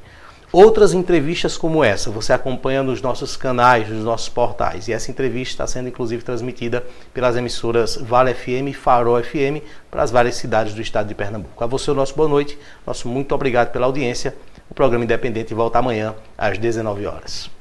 Outras entrevistas como essa você acompanha nos nossos canais, nos nossos portais. E essa entrevista está sendo inclusive transmitida pelas emissoras Vale FM e Farol FM para as várias cidades do estado de Pernambuco. A você o nosso boa noite, nosso muito obrigado pela audiência. O programa Independente volta amanhã às 19 horas.